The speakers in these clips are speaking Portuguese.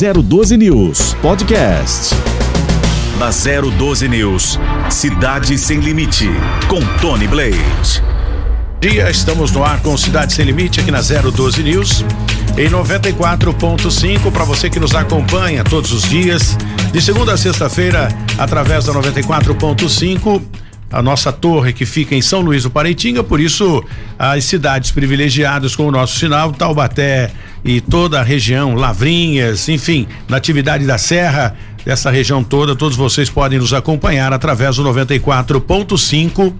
012 News Podcast. Na 012 News, Cidade Sem Limite, com Tony Blade. Dia, estamos no ar com Cidade Sem Limite aqui na 012 News. Em 94.5 para você que nos acompanha todos os dias, de segunda a sexta-feira, através da 94.5 a nossa torre que fica em São Luís do Paraitinga, por isso as cidades privilegiadas com o nosso sinal, Taubaté e toda a região, Lavrinhas, enfim, na atividade da Serra, dessa região toda, todos vocês podem nos acompanhar através do 94.5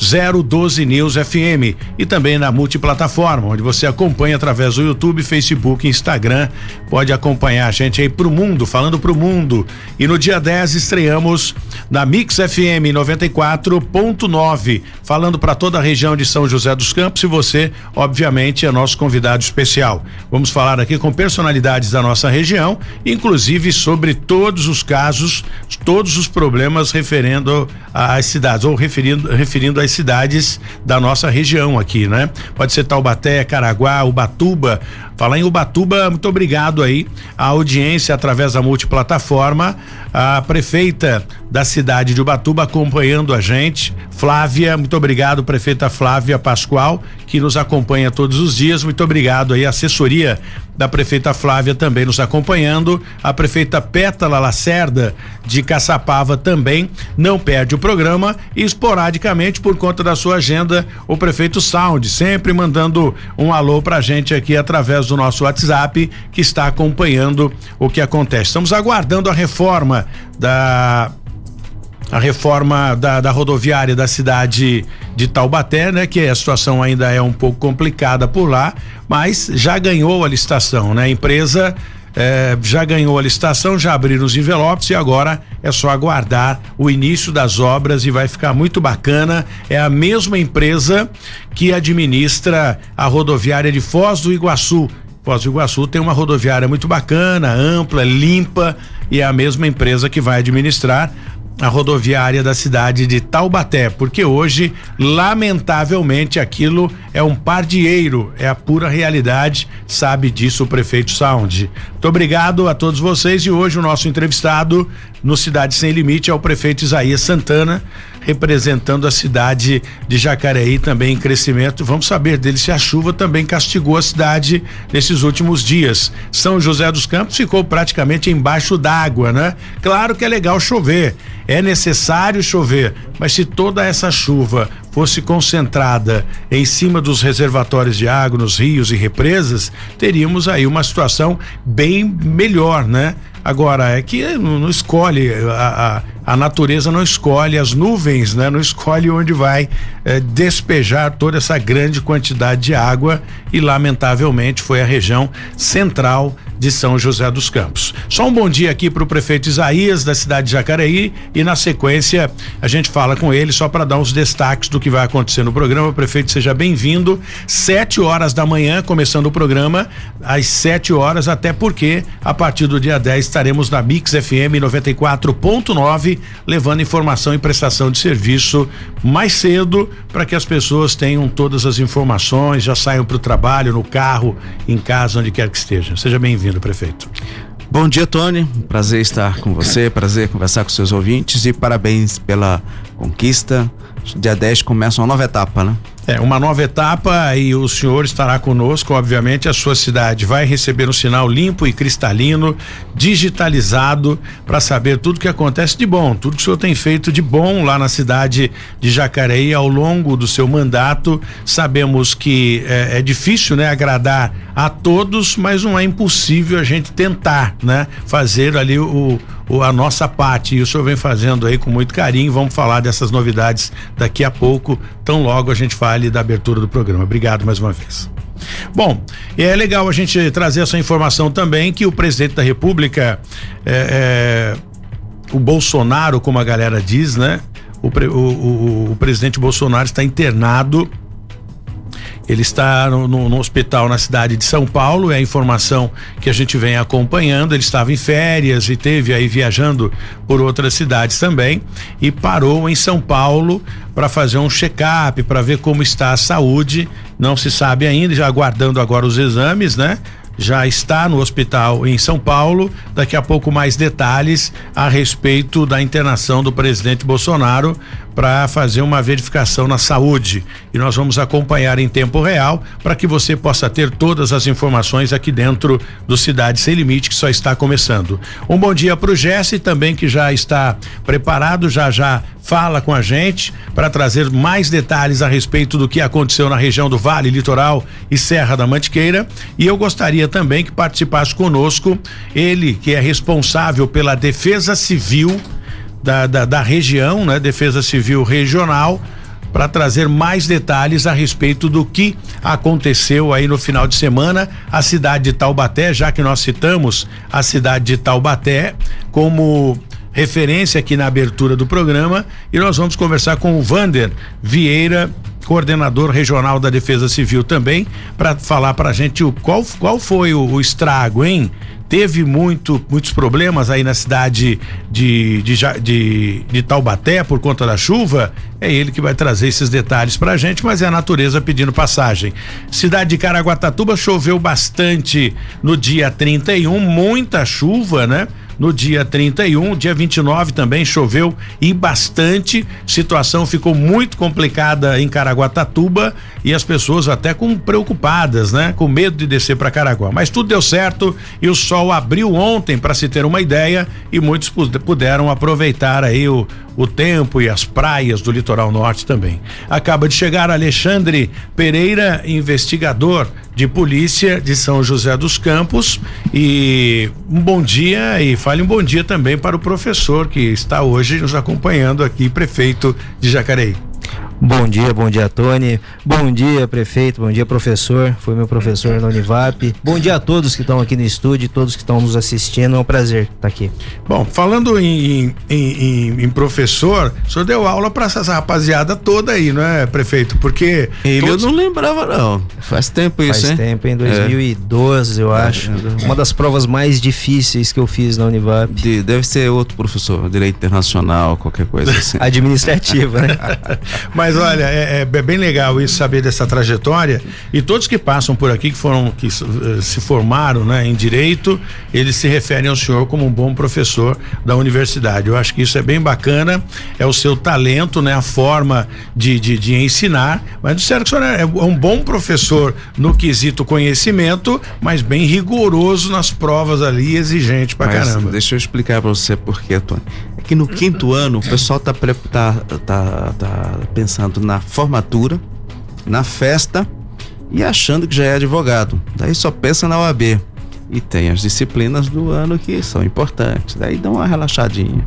012 News FM e também na multiplataforma, onde você acompanha através do YouTube, Facebook, Instagram. Pode acompanhar a gente aí pro mundo, falando pro mundo. E no dia 10 estreamos na Mix FM 94.9, falando para toda a região de São José dos Campos e você, obviamente, é nosso convidado especial. Vamos falar aqui com personalidades da nossa região, inclusive sobre todos os casos, todos os problemas referendo às cidades ou referindo referindo às cidades da nossa região aqui, né? Pode ser Taubaté, Caraguá, Ubatuba. Falar em Ubatuba, muito obrigado aí a audiência através da multiplataforma, a prefeita da cidade de Ubatuba acompanhando a gente, Flávia, muito obrigado, prefeita Flávia Pascoal, que nos acompanha todos os dias. Muito obrigado aí, assessoria da prefeita Flávia também nos acompanhando. A prefeita Pétala Lacerda de Caçapava também não perde o programa e esporadicamente por conta da sua agenda, o prefeito Sound sempre mandando um alô pra gente aqui através do nosso WhatsApp que está acompanhando o que acontece. Estamos aguardando a reforma da a reforma da, da, rodoviária da cidade de Taubaté, né? Que a situação ainda é um pouco complicada por lá, mas já ganhou a licitação, né? A empresa eh, já ganhou a licitação, já abriram os envelopes e agora é só aguardar o início das obras e vai ficar muito bacana. É a mesma empresa que administra a rodoviária de Foz do Iguaçu. Foz do Iguaçu tem uma rodoviária muito bacana, ampla, limpa e é a mesma empresa que vai administrar a rodoviária da cidade de Taubaté, porque hoje, lamentavelmente, aquilo é um pardieiro, é a pura realidade, sabe disso o prefeito Sound. Muito obrigado a todos vocês e hoje o nosso entrevistado no Cidade Sem Limite é o prefeito Isaías Santana, representando a cidade de Jacareí também em crescimento. Vamos saber dele se a chuva também castigou a cidade nesses últimos dias. São José dos Campos ficou praticamente embaixo d'água, né? Claro que é legal chover, é necessário chover, mas se toda essa chuva fosse concentrada em cima dos reservatórios de água, nos rios e represas, teríamos aí uma situação bem melhor, né? Agora, é que não, escolhe, a, a, a, natureza não escolhe as nuvens, né? Não escolhe onde vai é, despejar toda essa grande quantidade de água e, lamentavelmente, foi a região central de São José dos Campos. Só um bom dia aqui para o prefeito Isaías da cidade de Jacareí e na sequência a gente fala com ele só para dar uns destaques do que vai acontecer no programa. Prefeito, seja bem-vindo. Sete horas da manhã, começando o programa, às sete horas, até porque a partir do dia 10 estaremos na Mix FM 94.9, levando informação e prestação de serviço mais cedo para que as pessoas tenham todas as informações, já saiam para o trabalho, no carro, em casa, onde quer que esteja. Seja bem-vindo bem-vindo, prefeito. Bom dia, Tony. Prazer estar com você, prazer conversar com seus ouvintes e parabéns pela conquista. Dia 10 começa uma nova etapa, né? É, uma nova etapa e o senhor estará conosco, obviamente, a sua cidade vai receber um sinal limpo e cristalino, digitalizado, para saber tudo que acontece de bom, tudo que o senhor tem feito de bom lá na cidade de Jacareí ao longo do seu mandato. Sabemos que é, é difícil, né, agradar a todos, mas não é impossível a gente tentar, né, fazer ali o, o a nossa parte. E o senhor vem fazendo aí com muito carinho. Vamos falar dessas novidades daqui a pouco, tão logo a gente fale da abertura do programa. Obrigado mais uma vez. Bom, é legal a gente trazer essa informação também que o presidente da República, é, é, o Bolsonaro, como a galera diz, né? O, o, o, o presidente Bolsonaro está internado ele está no, no, no, hospital na cidade de São Paulo, é a informação que a gente vem acompanhando. Ele estava em férias e teve aí viajando por outras cidades também e parou em São Paulo para fazer um check-up, para ver como está a saúde. Não se sabe ainda, já aguardando agora os exames, né? já está no hospital em São Paulo. Daqui a pouco mais detalhes a respeito da internação do presidente Bolsonaro para fazer uma verificação na saúde. E nós vamos acompanhar em tempo real para que você possa ter todas as informações aqui dentro do Cidade Sem Limite, que só está começando. Um bom dia para o Jesse também, que já está preparado, já já fala com a gente para trazer mais detalhes a respeito do que aconteceu na região do Vale, Litoral e Serra da Mantiqueira. E eu gostaria também que participasse conosco ele, que é responsável pela Defesa Civil da, da, da região, né? Defesa Civil Regional, para trazer mais detalhes a respeito do que aconteceu aí no final de semana, a cidade de Taubaté, já que nós citamos a cidade de Taubaté como referência aqui na abertura do programa, e nós vamos conversar com o Vander Vieira, coordenador regional da Defesa Civil também, para falar para a gente o qual qual foi o, o estrago, hein? Teve muito, muitos problemas aí na cidade de, de, de, de, Taubaté por conta da chuva. É ele que vai trazer esses detalhes pra gente, mas é a natureza pedindo passagem. Cidade de Caraguatatuba choveu bastante no dia 31, muita chuva, né? No dia 31, dia 29 também choveu e bastante. Situação ficou muito complicada em Caraguatatuba e as pessoas até com preocupadas, né? Com medo de descer para Caraguá. Mas tudo deu certo e o sol abriu ontem para se ter uma ideia e muitos puderam aproveitar aí o, o tempo e as praias do litoral norte também. Acaba de chegar Alexandre Pereira, investigador de polícia de São José dos Campos e um bom dia e fale um bom dia também para o professor que está hoje nos acompanhando aqui, prefeito de Jacareí. Bom dia, bom dia, Tony. Bom dia, prefeito. Bom dia, professor. Foi meu professor na Univap. Bom dia a todos que estão aqui no estúdio, todos que estão nos assistindo. É um prazer estar aqui. Bom, falando em, em, em, em professor, o senhor deu aula para essa rapaziada toda aí, não é, prefeito? Porque. Ele todos... eu não lembrava, não. Faz tempo isso, Faz hein? tempo, em 2012, é. eu acho. É. Uma das provas mais difíceis que eu fiz na Univap. De, deve ser outro professor, direito internacional, qualquer coisa assim. Administrativa, né? Mas Mas olha, é, é, bem legal isso, saber dessa trajetória. E todos que passam por aqui, que foram, que uh, se formaram né, em direito, eles se referem ao senhor como um bom professor da universidade. Eu acho que isso é bem bacana, é o seu talento, né? A forma de, de, de ensinar. Mas disseram que o senhor é, é um bom professor no quesito conhecimento, mas bem rigoroso nas provas ali, exigente pra mas, caramba. Deixa eu explicar pra você por quê, Tony. Que no quinto ano o pessoal tá, tá, tá, tá pensando na formatura, na festa e achando que já é advogado. Daí só pensa na OAB. E tem as disciplinas do ano que são importantes. Daí dá uma relaxadinha.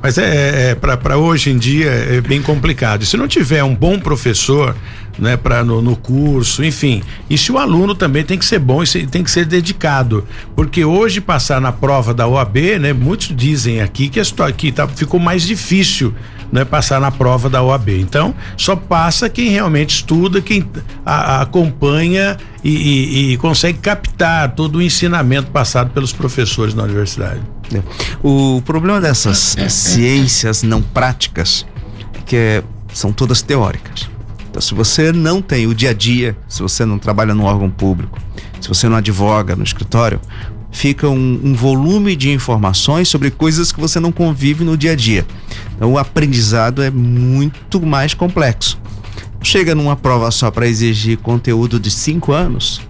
Mas é, é, é para hoje em dia é bem complicado. Se não tiver um bom professor, né, para no, no, curso, enfim. E se o aluno também tem que ser bom e tem que ser dedicado, porque hoje passar na prova da OAB, né, muitos dizem aqui que, a, que tá, ficou mais difícil né, passar na prova da OAB. Então, só passa quem realmente estuda, quem a, a acompanha e, e, e, consegue captar todo o ensinamento passado pelos professores na universidade. É. O problema dessas ciências não práticas é que é, são todas teóricas. Então, se você não tem o dia a dia, se você não trabalha no órgão público, se você não advoga no escritório, fica um, um, volume de informações sobre coisas que você não convive no dia a dia. Então o aprendizado é muito mais complexo. Chega numa prova só para exigir conteúdo de cinco anos,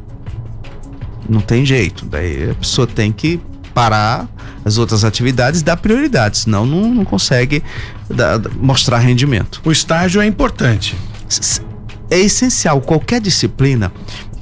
não tem jeito. Daí a pessoa tem que parar as outras atividades e dar prioridade, senão não, não consegue dar, mostrar rendimento. O estágio é importante. É essencial. Qualquer disciplina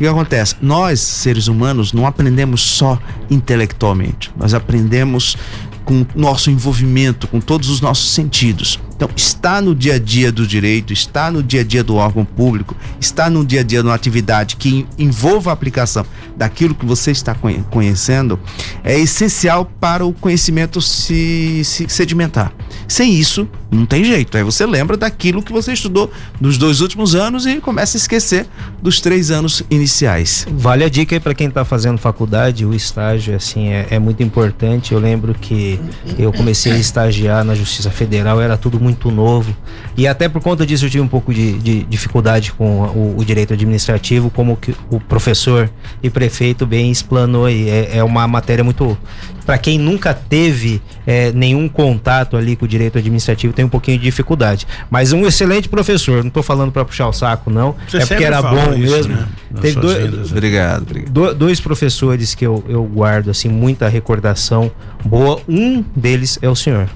que acontece? Nós, seres humanos, não aprendemos só intelectualmente, nós aprendemos com nosso envolvimento, com todos os nossos sentidos. Então, está no dia a dia do direito, está no dia a dia do órgão público, está no dia a dia de uma atividade que envolva a aplicação daquilo que você está conhecendo, é essencial para o conhecimento se, se sedimentar. Sem isso, não tem jeito. Aí você lembra daquilo que você estudou nos dois últimos anos e começa a esquecer dos três anos iniciais. Vale a dica aí para quem está fazendo faculdade, o estágio assim é, é muito importante. Eu lembro que eu comecei a estagiar na Justiça Federal, era tudo muito novo. E até por conta disso eu tive um pouco de, de dificuldade com o, o, direito administrativo, como que o professor e prefeito bem explanou aí. É, é uma matéria muito. Para quem nunca teve é, nenhum contato ali com o direito administrativo, tem um pouquinho de dificuldade. Mas um excelente professor, não estou falando para puxar o saco, não. Você é porque era bom isso, mesmo. Né? Teve dois, vidas, né? obrigado, obrigado. dois professores que eu, eu guardo assim muita recordação boa. Um deles é o senhor.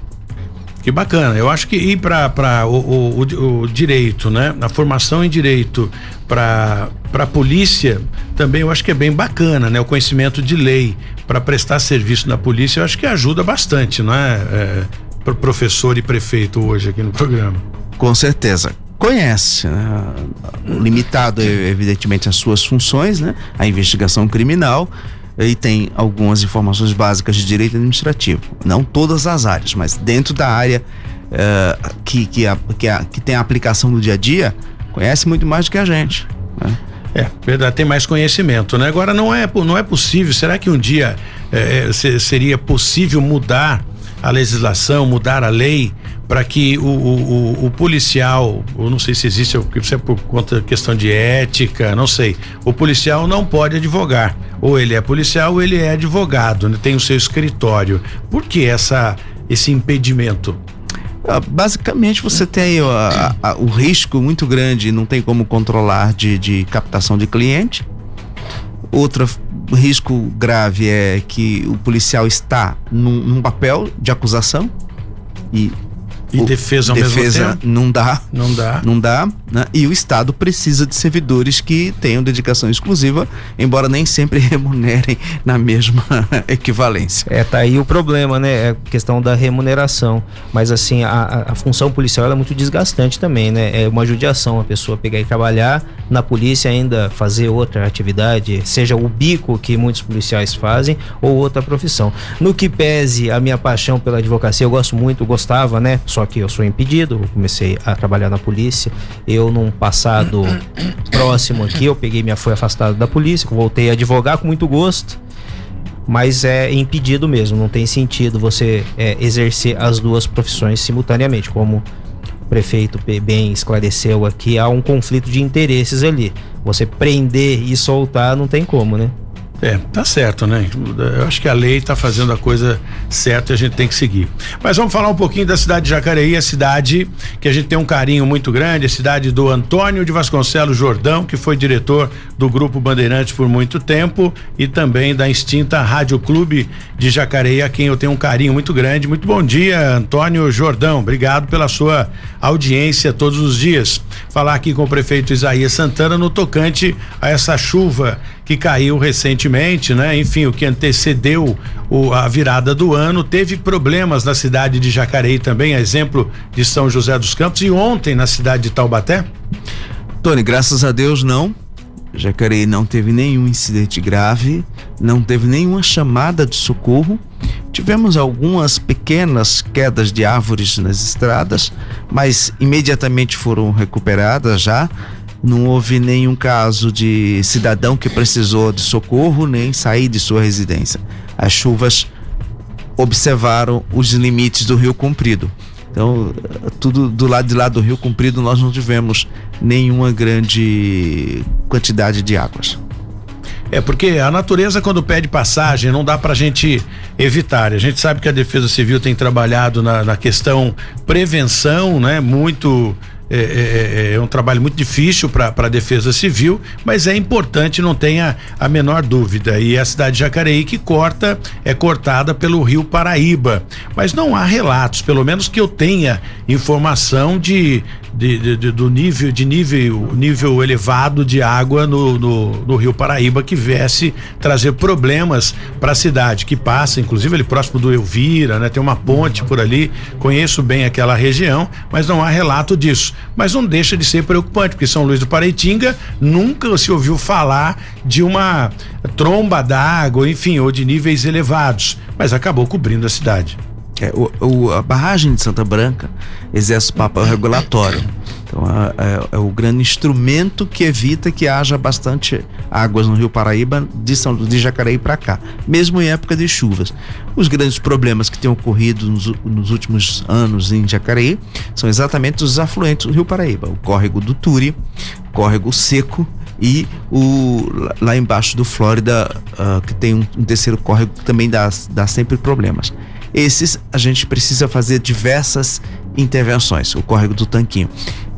Que bacana. Eu acho que ir para o, o, o, direito, né? A formação em direito para a polícia também eu acho que é bem bacana, né? O conhecimento de lei para prestar serviço na polícia eu acho que ajuda bastante, não é? é para professor e prefeito hoje aqui no programa. Com certeza conhece, né? limitado evidentemente as suas funções, né? A investigação criminal e tem algumas informações básicas de direito administrativo. Não todas as áreas, mas dentro da área uh, que, que, a, que, a, que tem a aplicação no dia a dia, conhece muito mais do que a gente. Né? É, verdade, tem mais conhecimento, né? Agora não é, não é possível, será que um dia é, seria possível mudar a legislação, mudar a lei para que o, o, o, policial, eu não sei se existe, isso é por conta questão de ética, não sei. O policial não pode advogar. Ou ele é policial ou ele é advogado, né? tem o seu escritório. Por que essa, esse impedimento? Ah, basicamente você tem a, a, o risco muito grande, não tem como controlar de, de captação de cliente. Outro risco grave é que o policial está num, num papel de acusação e e defesa ao defesa mesmo tempo? não dá. Não dá. Não dá. Né? E o Estado precisa de servidores que tenham dedicação exclusiva, embora nem sempre remunerem na mesma equivalência. É, tá aí o problema, né? É a questão da remuneração. Mas assim, a, a função policial é muito desgastante também, né? É uma judiação a pessoa pegar e trabalhar na polícia ainda fazer outra atividade, seja o bico que muitos policiais fazem ou outra profissão. No que pese a minha paixão pela advocacia, eu gosto muito, gostava, né? Só que eu sou impedido, eu comecei a trabalhar na polícia. Eu, num passado próximo aqui, eu peguei minha foi afastado da polícia, voltei a advogar com muito gosto. Mas é impedido mesmo, não tem sentido você é, exercer as duas profissões simultaneamente, como o prefeito bem esclareceu aqui, há um conflito de interesses ali. Você prender e soltar não tem como, né? É, tá certo, né? Eu acho que a lei tá fazendo a coisa certa e a gente tem que seguir. Mas vamos falar um pouquinho da cidade de Jacareí, a cidade que a gente tem um carinho muito grande, a cidade do Antônio de Vasconcelos Jordão, que foi diretor do Grupo Bandeirantes por muito tempo e também da extinta Rádio Clube de Jacareí, a quem eu tenho um carinho muito grande. Muito bom dia, Antônio Jordão. Obrigado pela sua audiência todos os dias. Falar aqui com o prefeito Isaías Santana no tocante a essa chuva que caiu recentemente, né? Enfim, o que antecedeu o, a virada do ano, teve problemas na cidade de Jacareí também, exemplo de São José dos Campos e ontem na cidade de Taubaté? Tony, graças a Deus não. Jacareí não teve nenhum incidente grave, não teve nenhuma chamada de socorro. Tivemos algumas pequenas quedas de árvores nas estradas, mas imediatamente foram recuperadas já. Não houve nenhum caso de cidadão que precisou de socorro nem sair de sua residência. As chuvas observaram os limites do Rio Comprido. Então, tudo do lado de lá do Rio Comprido, nós não tivemos nenhuma grande quantidade de águas. É porque a natureza quando pede passagem não dá para a gente evitar. A gente sabe que a Defesa Civil tem trabalhado na, na questão prevenção, né? Muito é, é, é, é, um trabalho muito difícil para a defesa civil, mas é importante, não tenha a menor dúvida. E a cidade de Jacareí que corta, é cortada pelo rio Paraíba. Mas não há relatos, pelo menos que eu tenha informação de, de, de, de do nível de nível, nível elevado de água no, no, no rio Paraíba que viesse trazer problemas para a cidade, que passa, inclusive ali próximo do Elvira, né? Tem uma ponte por ali, conheço bem aquela região, mas não há relato disso mas não deixa de ser preocupante, porque São Luís do Paraitinga nunca se ouviu falar de uma tromba d'água, enfim, ou de níveis elevados, mas acabou cobrindo a cidade. É, o, o, a barragem de Santa Branca exerce papel regulatório. Então, é, é, o grande instrumento que evita que haja bastante águas no Rio Paraíba de, São, de Jacareí para cá, mesmo em época de chuvas. Os grandes problemas que têm ocorrido nos, nos, últimos anos em Jacareí são exatamente os afluentes do Rio Paraíba: o córrego do Turi, córrego seco e o lá embaixo do Flórida, uh, que tem um, um, terceiro córrego que também dá, dá sempre problemas. Esses a gente precisa fazer diversas intervenções, o córrego do Tanquinho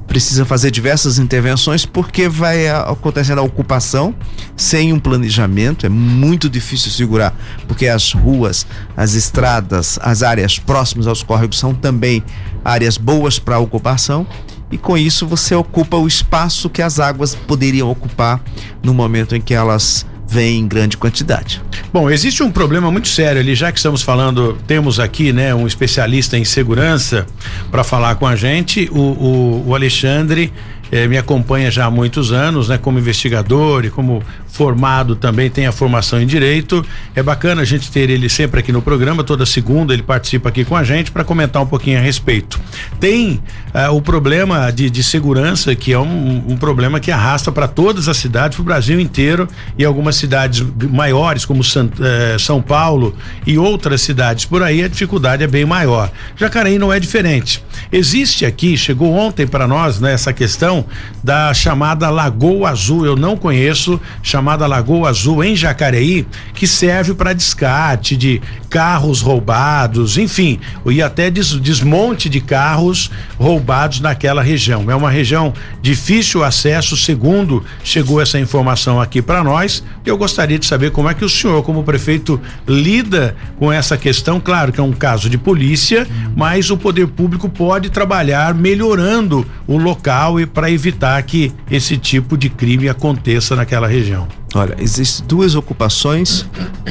precisa fazer diversas intervenções porque vai acontecendo a ocupação sem um planejamento, é muito difícil segurar, porque as ruas, as estradas, as áreas próximas aos córregos são também áreas boas para ocupação. E com isso você ocupa o espaço que as águas poderiam ocupar no momento em que elas vêm em grande quantidade. Bom, existe um problema muito sério ali, já que estamos falando, temos aqui, né, um especialista em segurança para falar com a gente, o, o, o Alexandre eh, me acompanha já há muitos anos, né, como investigador e como formado também, tem a formação em direito. É bacana a gente ter ele sempre aqui no programa, toda segunda ele participa aqui com a gente para comentar um pouquinho a respeito. Tem uh, o problema de, de, segurança, que é um, um problema que arrasta para todas as cidades, para o Brasil inteiro e algumas cidades maiores, como San, eh, São Paulo e outras cidades por aí, a dificuldade é bem maior. Jacareí não é diferente. Existe aqui, chegou ontem para nós, né, essa questão da chamada Lagoa Azul. Eu não conheço, chamada Lagoa Azul em Jacareí, que serve para descarte de carros roubados, enfim, e até des, desmonte de carros roubados naquela região. É uma região difícil acesso, segundo chegou essa informação aqui para nós. Eu gostaria de saber como é que o senhor, como prefeito, lida com essa questão. Claro que é um caso de polícia, mas o poder público pode trabalhar melhorando o local e para evitar que esse tipo de crime aconteça naquela região. Olha, existem duas ocupações,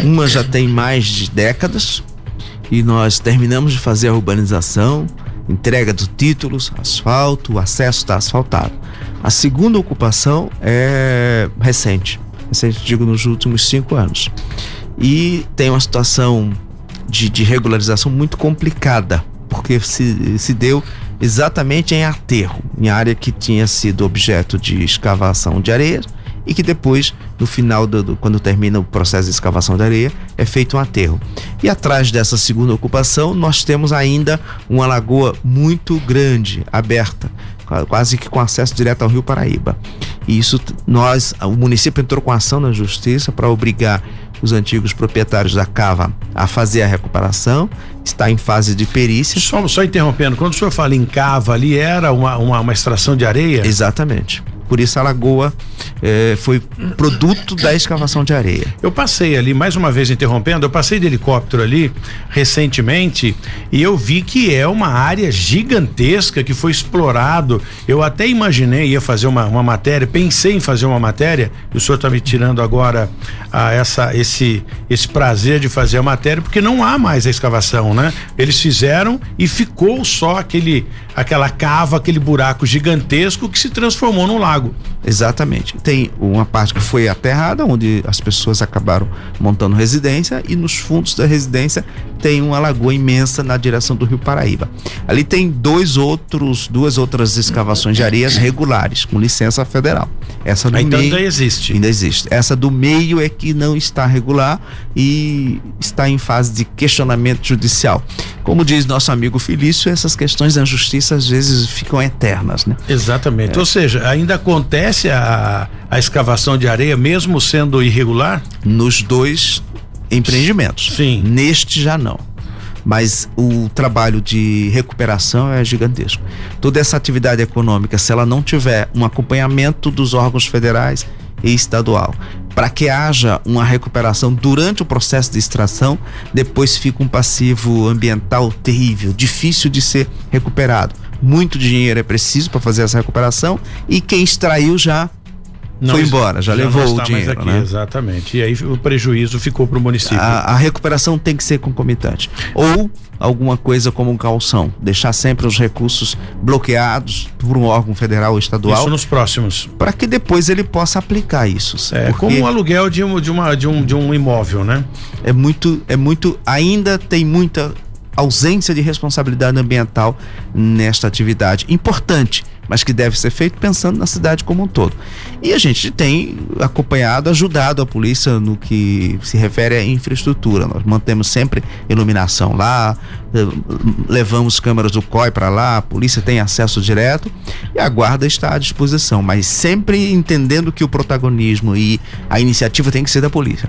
uma já tem mais de décadas e nós terminamos de fazer a urbanização, entrega dos títulos, asfalto, o acesso está asfaltado. A segunda ocupação é recente, recente digo nos últimos cinco anos. E tem uma situação de, de regularização muito complicada, porque se, se deu exatamente em aterro, em área que tinha sido objeto de escavação de areia e que depois, no final, do, do, quando termina o processo de escavação de areia, é feito um aterro. E atrás dessa segunda ocupação, nós temos ainda uma lagoa muito grande, aberta, quase que com acesso direto ao Rio Paraíba. E isso nós, o município entrou com ação na justiça para obrigar os antigos proprietários da cava a fazer a recuperação, está em fase de perícia. Só, só interrompendo, quando o senhor fala em cava ali, era uma, uma, uma extração de areia? Exatamente. Por isso a lagoa é, foi produto da escavação de areia. Eu passei ali, mais uma vez interrompendo, eu passei de helicóptero ali recentemente e eu vi que é uma área gigantesca que foi explorado. Eu até imaginei, ia fazer uma, uma matéria, pensei em fazer uma matéria, o senhor está me tirando agora a, essa, esse, esse prazer de fazer a matéria, porque não há mais a escavação, né? Eles fizeram e ficou só aquele, aquela cava, aquele buraco gigantesco que se transformou num lago lago. Exatamente. Tem uma parte que foi aterrada, onde as pessoas acabaram montando residência, e nos fundos da residência tem uma lagoa imensa na direção do Rio Paraíba. Ali tem dois outros, duas outras escavações de areias regulares, com licença federal. Essa do ah, então meio ainda existe. Ainda existe. Essa do meio é que não está regular e está em fase de questionamento judicial. Como diz nosso amigo Felício, essas questões na justiça às vezes ficam eternas, né? Exatamente. É. Ou seja, ainda acontece a, a escavação de areia mesmo sendo irregular? Nos dois empreendimentos. Sim. Neste já não. Mas o trabalho de recuperação é gigantesco. Toda essa atividade econômica, se ela não tiver um acompanhamento dos órgãos federais e estadual, para que haja uma recuperação durante o processo de extração, depois fica um passivo ambiental terrível, difícil de ser recuperado. Muito dinheiro é preciso para fazer essa recuperação e quem extraiu já não, foi embora, já, já levou o dinheiro. Aqui, né? Exatamente. E aí o prejuízo ficou para o município. A, a, recuperação tem que ser concomitante. Ou alguma coisa como um calção. Deixar sempre os recursos bloqueados por um órgão federal ou estadual. Isso nos próximos. Para que depois ele possa aplicar isso. É como um aluguel de, um, de, uma, de, um, de um imóvel, né? É muito, é muito. Ainda tem muita ausência de responsabilidade ambiental nesta atividade importante, mas que deve ser feito pensando na cidade como um todo. E a gente tem acompanhado, ajudado a polícia no que se refere à infraestrutura. Nós mantemos sempre iluminação lá, eh, levamos câmeras do COI para lá, a polícia tem acesso direto e a guarda está à disposição, mas sempre entendendo que o protagonismo e a iniciativa tem que ser da polícia.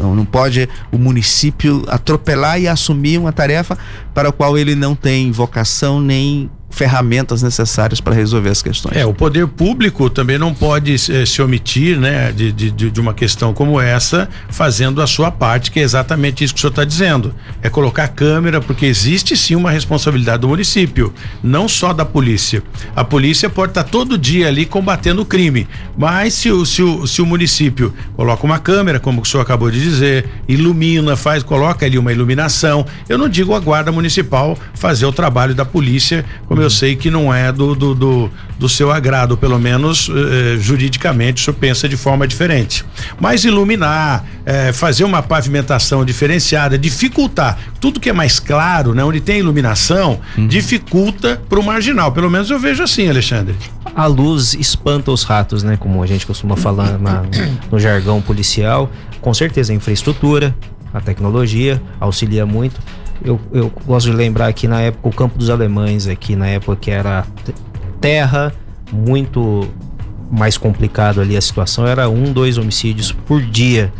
Não, não pode o município atropelar e assumir uma tarefa para a qual ele não tem vocação nem ferramentas necessárias para resolver as questões. É, o poder público também não pode eh, se omitir, né, de, de, de, uma questão como essa, fazendo a sua parte, que é exatamente isso que o senhor está dizendo. É colocar câmera, porque existe sim uma responsabilidade do município, não só da polícia. A polícia pode estar tá todo dia ali combatendo o crime, mas se o, se o, se o município coloca uma câmera, como o senhor acabou de dizer, ilumina, faz, coloca ali uma iluminação, eu não digo a guarda municipal fazer o trabalho da polícia, como como eu sei que não é do, do, do, do seu agrado, pelo menos eh, juridicamente o senhor pensa de forma diferente. Mas iluminar, eh, fazer uma pavimentação diferenciada, dificultar tudo que é mais claro, né, onde tem iluminação, uhum. dificulta para o marginal. Pelo menos eu vejo assim, Alexandre. A luz espanta os ratos, né? Como a gente costuma falar na, no jargão policial. Com certeza, a infraestrutura, a tecnologia auxilia muito eu, eu gosto de lembrar que na época o Campo dos Alemães aqui na época que era terra muito mais complicado ali a situação era um dois homicídios por dia.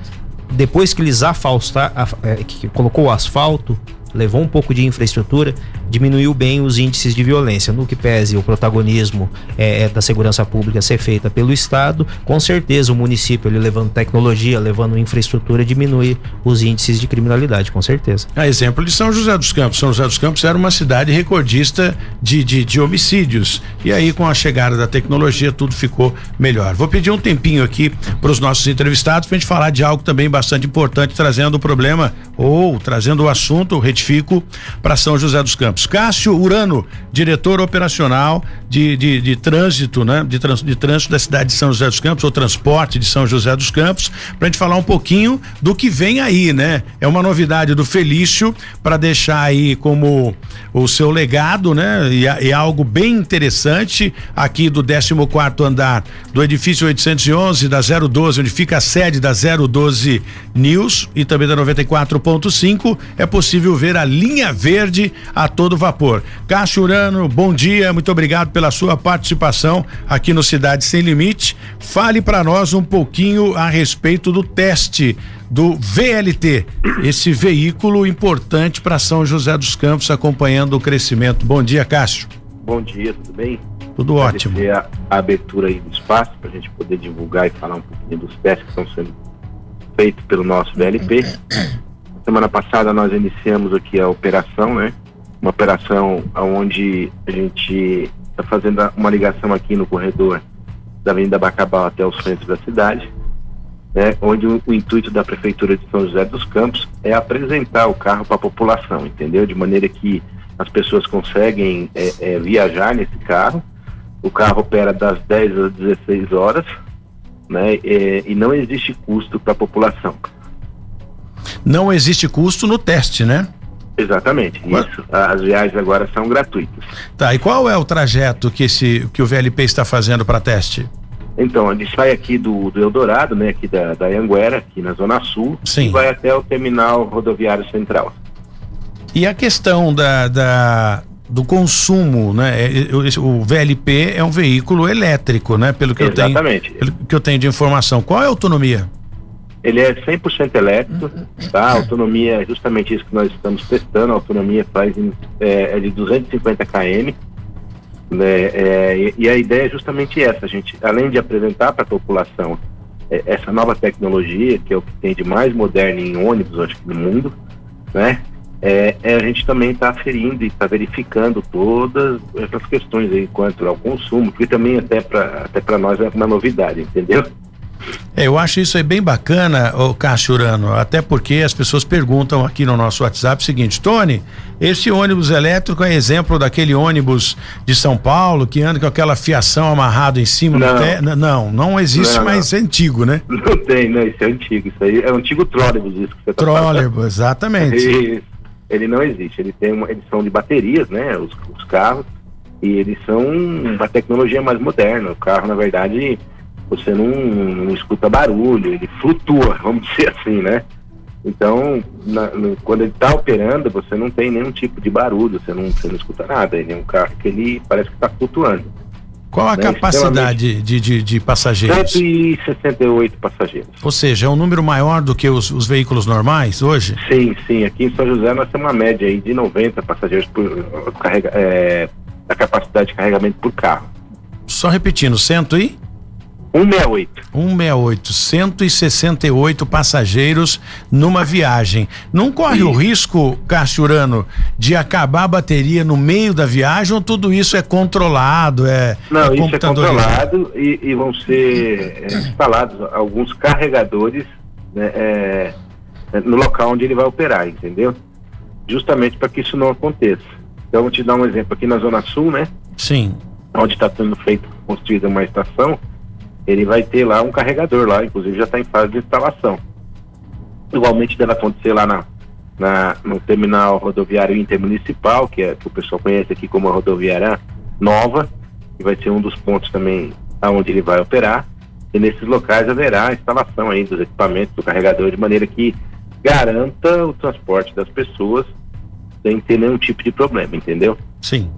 Depois que eles afaustaram é, que colocou o asfalto levou um pouco de infraestrutura, diminuiu bem os índices de violência. No que pese o protagonismo é, é, da segurança pública ser feita pelo Estado, com certeza o município, ele levando tecnologia, levando infraestrutura, diminui os índices de criminalidade, com certeza. A exemplo de São José dos Campos. São José dos Campos era uma cidade recordista de, de, de homicídios. E aí, com a chegada da tecnologia, tudo ficou melhor. Vou pedir um tempinho aqui para os nossos entrevistados para a gente falar de algo também bastante importante, trazendo o problema ou trazendo o assunto, retifico, para São José dos Campos. Cássio Urano, diretor operacional de, de, de trânsito, né? De, trans, de trânsito da cidade de São José dos Campos, ou transporte de São José dos Campos, para a gente falar um pouquinho do que vem aí, né? É uma novidade do Felício para deixar aí como o seu legado, né? E, e algo bem interessante aqui do 14 quarto andar do edifício 811 da 012, onde fica a sede da 012 News e também da 94.5, é possível ver a linha verde a todo vapor. Cássio Urano, bom dia, muito obrigado pela sua participação aqui no Cidade Sem Limite. Fale para nós um pouquinho a respeito do teste do VLT, esse veículo importante para São José dos Campos, acompanhando o crescimento. Bom dia, Cássio. Bom dia, tudo bem? Tudo ótimo. A, a abertura aí do espaço para a gente poder divulgar e falar um pouquinho dos testes que estão sendo feitos pelo nosso VLP. Semana passada nós iniciamos aqui a operação, né? Uma operação onde a gente está fazendo uma ligação aqui no corredor da Avenida Bacabal até o centro da cidade, né? Onde o, o intuito da Prefeitura de São José dos Campos é apresentar o carro para a população, entendeu? De maneira que as pessoas conseguem é, é, viajar nesse carro. O carro opera das 10 às 16 horas, né? É, e não existe custo para a população não existe custo no teste, né? Exatamente. Isso. As viagens agora são gratuitas. Tá. E qual é o trajeto que esse que o VLP está fazendo para teste? Então, ele sai aqui do, do Eldorado, né, aqui da, da Anguera, aqui na Zona Sul, Sim. e vai até o terminal rodoviário central. E a questão da, da do consumo, né? É, o VLP é um veículo elétrico, né? Pelo que Exatamente. eu tenho, pelo que eu tenho de informação. Qual é a autonomia? Ele é 100% elétrico, tá? A autonomia é justamente isso que nós estamos testando. A autonomia faz é, é de 250 km. Né? É, e, a ideia é justamente essa, gente, além de apresentar para a população é, essa nova tecnologia, que é o que tem de mais moderno em ônibus, acho que no mundo, né? É, é a gente também está aferindo e está verificando todas essas questões aí quanto ao consumo, que também até para até nós é uma novidade, entendeu? É, eu acho isso aí bem bacana, o Cássio Urano, até porque as pessoas perguntam aqui no nosso WhatsApp o seguinte, Tony, esse ônibus elétrico é exemplo daquele ônibus de São Paulo que anda com aquela fiação amarrado em cima não. Te... Não, não existe, não, mas não. é antigo, né? Não tem, não, isso é antigo, isso aí é o antigo trólebus isso que você tá Trólebus, exatamente. Isso. ele não existe. Ele tem uma, eles são de baterias, né? Os, os carros e eles são uma tecnologia mais moderna. O carro, na verdade, você não, não escuta barulho, ele flutua, vamos dizer assim, né? Então, na, no, quando ele está operando, você não tem nenhum tipo de barulho, você não, você não escuta nada. Ele é um carro que ele parece que está flutuando. Qual a né? capacidade de, de, de, passageiros? 168 passageiros. Ou seja, é um número maior do que os, os, veículos normais hoje? Sim, sim. Aqui em São José nós temos uma média aí de 90 passageiros por carrega, é, a capacidade de carregamento por carro. Só repetindo, cento e? 168. 168, 168 passageiros numa viagem. Não corre o risco, Cássio Urano, de acabar a bateria no meio da viagem ou tudo isso é controlado? É, Não, é isso é controlado e, e, vão ser é, instalados alguns carregadores né, é, é, no local onde ele vai operar, entendeu? Justamente para que isso não aconteça. Então, vou te dar um exemplo aqui na Zona Sul, né? Sim. Onde está sendo feito, construída uma estação ele vai ter lá um carregador lá, inclusive já está em fase de instalação. Igualmente deve acontecer lá na, na, no terminal rodoviário intermunicipal, que, é, que o pessoal conhece aqui como a rodoviária nova, que vai ser um dos pontos também aonde ele vai operar. E nesses locais haverá a instalação aí dos equipamentos do carregador de maneira que garanta o transporte das pessoas sem ter nenhum tipo de problema, entendeu? Sim.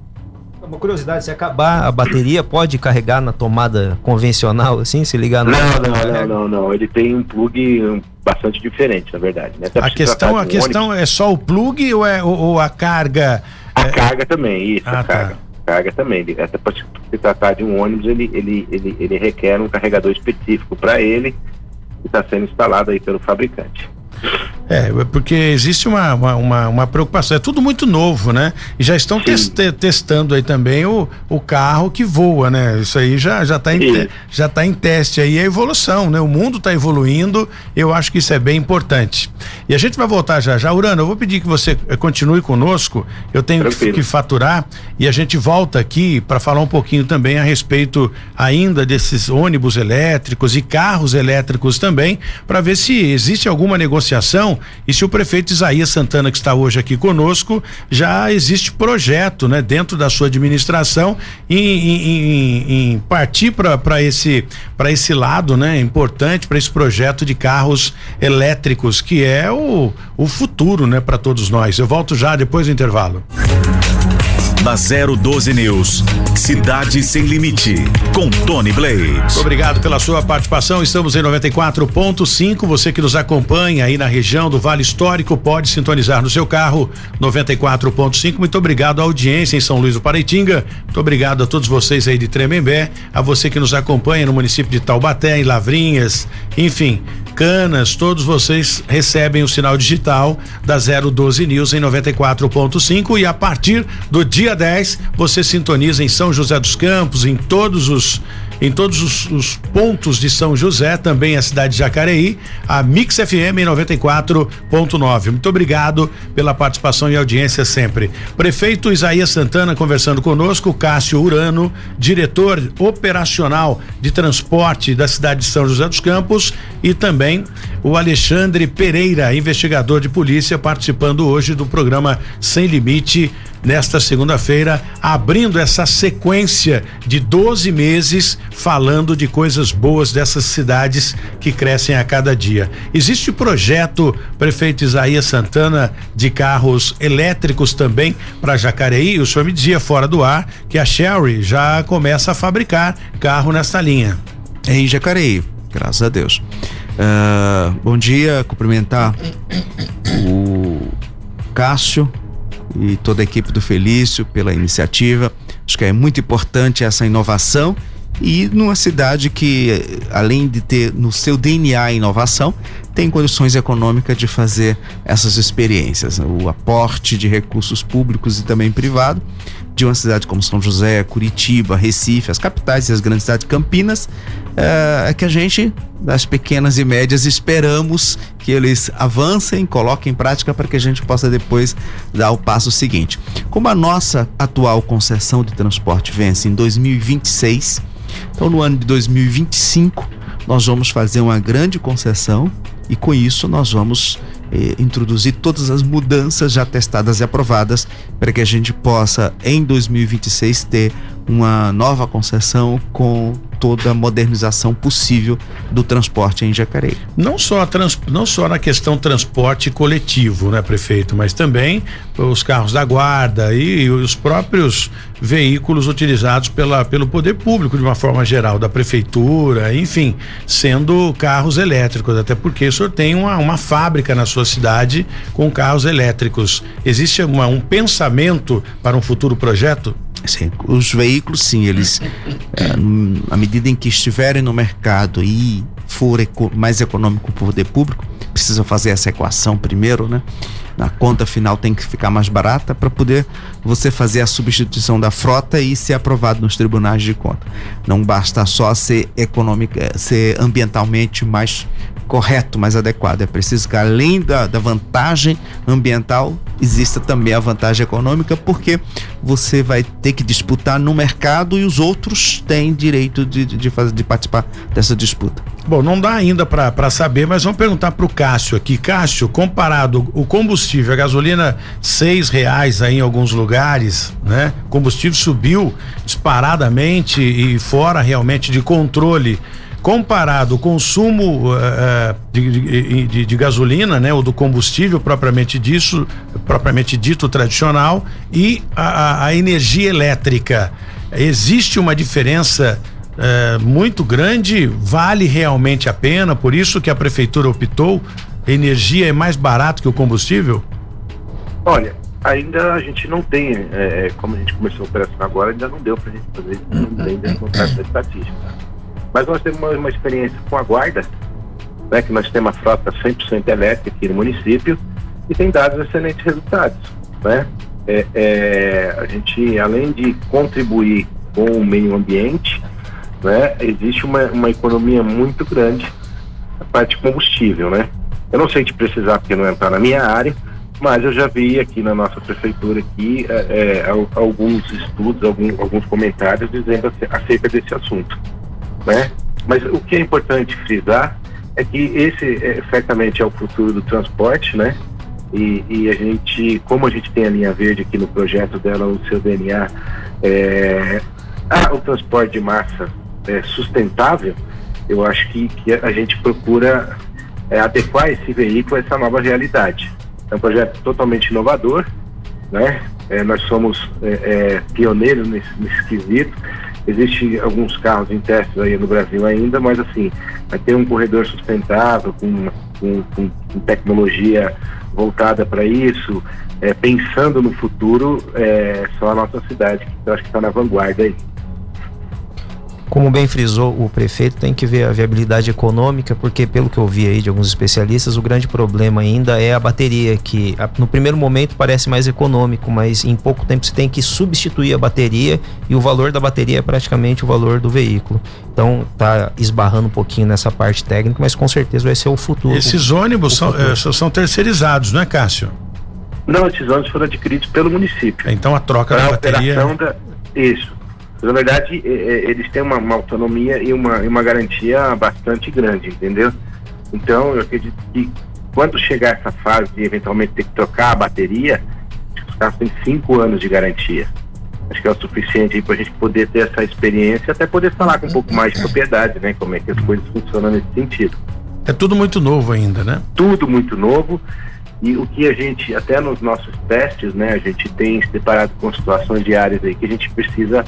Uma curiosidade, se acabar a bateria, pode carregar na tomada convencional, assim, se ligar no. Não, não, não, não, não. Ele tem um plug bastante diferente, na verdade. Né? A questão, a questão é só o plug ou, é, ou, ou a carga? A é... carga também, isso, ah, a carga. Tá. Carga também. Até para se tratar de um ônibus, ele, ele, ele, ele requer um carregador específico para ele que está sendo instalado aí pelo fabricante. É, porque existe uma, uma, uma, preocupação. É tudo muito novo, né? E já estão test, testando aí também o, o carro que voa, né? Isso aí já, já, tá em, já tá em teste aí a evolução, né? O mundo está evoluindo, eu acho que isso é bem importante. E a gente vai voltar já já. Urano, eu vou pedir que você eh, continue conosco. Eu tenho que, que faturar e a gente volta aqui para falar um pouquinho também a respeito ainda desses ônibus elétricos e carros elétricos também, para ver se existe alguma negociação e se o prefeito Isaías Santana, que está hoje aqui conosco, já existe projeto, né, dentro da sua administração em, em, em, em partir para esse para esse lado, né, importante para esse projeto de carros elétricos que é o, o futuro, né, para todos nós. Eu volto já depois do intervalo da 012 News. Cidade Sem Limite, com Tony Blades. Obrigado pela sua participação. Estamos em 94.5. Você que nos acompanha aí na região do Vale Histórico pode sintonizar no seu carro 94.5. Muito obrigado à audiência em São Luís do Paraitinga. Muito obrigado a todos vocês aí de Tremembé, a você que nos acompanha no município de Taubaté, em Lavrinhas, enfim, Canas, todos vocês recebem o sinal digital da 012 News em 94.5 e a partir do dia 10 você sintoniza em São José dos Campos, em todos os em todos os, os, pontos de São José, também a cidade de Jacareí, a Mix FM 94.9. Muito obrigado pela participação e audiência sempre. Prefeito Isaías Santana conversando conosco, Cássio Urano, diretor operacional de transporte da cidade de São José dos Campos e também o Alexandre Pereira, investigador de polícia, participando hoje do programa Sem Limite nesta segunda-feira, abrindo essa sequência de 12 meses falando de coisas boas dessas cidades que crescem a cada dia. Existe projeto, prefeito Isaías Santana, de carros elétricos também para Jacareí. O senhor me dizia fora do ar que a Sherry já começa a fabricar carro nesta linha. Em Jacareí, graças a Deus. Uh, bom dia, cumprimentar o Cássio, e toda a equipe do Felício pela iniciativa. Acho que é muito importante essa inovação e numa cidade que, além de ter no seu DNA inovação, tem condições econômicas de fazer essas experiências. O aporte de recursos públicos e também privado de uma cidade como São José, Curitiba, Recife, as capitais e as grandes cidades Campinas, é, é que a gente, das pequenas e médias, esperamos que eles avancem, coloquem em prática para que a gente possa depois dar o passo seguinte. Como a nossa atual concessão de transporte vence em 2026, então no ano de 2025 nós vamos fazer uma grande concessão e com isso nós vamos eh, introduzir todas as mudanças já testadas e aprovadas para que a gente possa, em 2026, ter uma nova concessão com toda a modernização possível do transporte em Jacareí. Não só, trans, não só na questão transporte coletivo, né, prefeito, mas também os carros da guarda e, e os próprios veículos utilizados pela, pelo poder público de uma forma geral, da prefeitura, enfim, sendo carros elétricos, até porque o senhor tem uma, uma fábrica na sua cidade com carros elétricos. Existe uma, um pensamento para um futuro projeto? Sim, os veículos, sim, eles, é, à medida em que estiverem no mercado e for mais econômico o poder público, precisa fazer essa equação primeiro, né? Na conta final tem que ficar mais barata para poder você fazer a substituição da frota e ser aprovado nos tribunais de conta. Não basta só ser econômica, ser ambientalmente mais correto, mais adequado. É preciso que além da, da vantagem ambiental, exista também a vantagem econômica, porque você vai ter que disputar no mercado e os outros têm direito de, de, fazer, de participar dessa disputa. Bom, não dá ainda para saber, mas vamos perguntar para o Cássio aqui. Cássio, comparado o combustível, a gasolina seis reais aí em alguns lugares, né? O combustível subiu disparadamente e fora realmente de controle comparado o consumo uh, de, de, de, de, gasolina, né, ou do combustível propriamente disso, propriamente dito tradicional, e a, a energia elétrica, existe uma diferença uh, muito grande? Vale realmente a pena? Por isso que a prefeitura optou? Energia é mais barato que o combustível? Olha, ainda a gente não tem, é, como a gente começou a operação agora, ainda não deu para a gente fazer, não tem estatística mas nós temos uma, uma experiência com a guarda, né, que nós temos uma frota 100% elétrica aqui no município e tem dado excelentes resultados. Né? É, é, a gente, além de contribuir com o meio ambiente, né, existe uma, uma economia muito grande na parte de combustível. Né? Eu não sei te precisar porque não entrar na minha área, mas eu já vi aqui na nossa prefeitura aqui é, é alguns estudos, algum, alguns comentários dizendo acerca desse assunto né? Mas o que é importante frisar é que esse é, certamente é o futuro do transporte, né? E, e, a gente, como a gente tem a linha verde aqui no projeto dela, o seu DNA, é, o transporte de massa é, sustentável, eu acho que, que a gente procura é, adequar esse veículo a essa nova realidade. É um projeto totalmente inovador, né? É, nós somos é, é, pioneiros nesse, nesse quesito Existem alguns carros em testes aí no Brasil ainda, mas assim, vai ter um corredor sustentável, com, com, com tecnologia voltada para isso, é, pensando no futuro, é só a nossa cidade, que eu acho que está na vanguarda aí. Como bem frisou o prefeito, tem que ver a viabilidade econômica, porque pelo que eu vi aí de alguns especialistas, o grande problema ainda é a bateria, que no primeiro momento parece mais econômico, mas em pouco tempo você tem que substituir a bateria e o valor da bateria é praticamente o valor do veículo. Então tá esbarrando um pouquinho nessa parte técnica, mas com certeza vai ser o futuro. Esses ônibus são, é, são terceirizados, não é, Cássio? Não, esses ônibus foram adquiridos pelo município. Então a troca da bateria. Da... Isso na verdade, é, é, eles têm uma, uma, autonomia e uma, e uma garantia bastante grande, entendeu? Então, eu acredito que quando chegar essa fase de eventualmente ter que trocar a bateria, os carros têm cinco anos de garantia. Acho que é o suficiente para a gente poder ter essa experiência e até poder falar com um pouco mais de propriedade, né? Como é que as coisas funcionam nesse sentido. É tudo muito novo ainda, né? Tudo muito novo. E o que a gente, até nos nossos testes, né, a gente tem se deparado com situações diárias aí que a gente precisa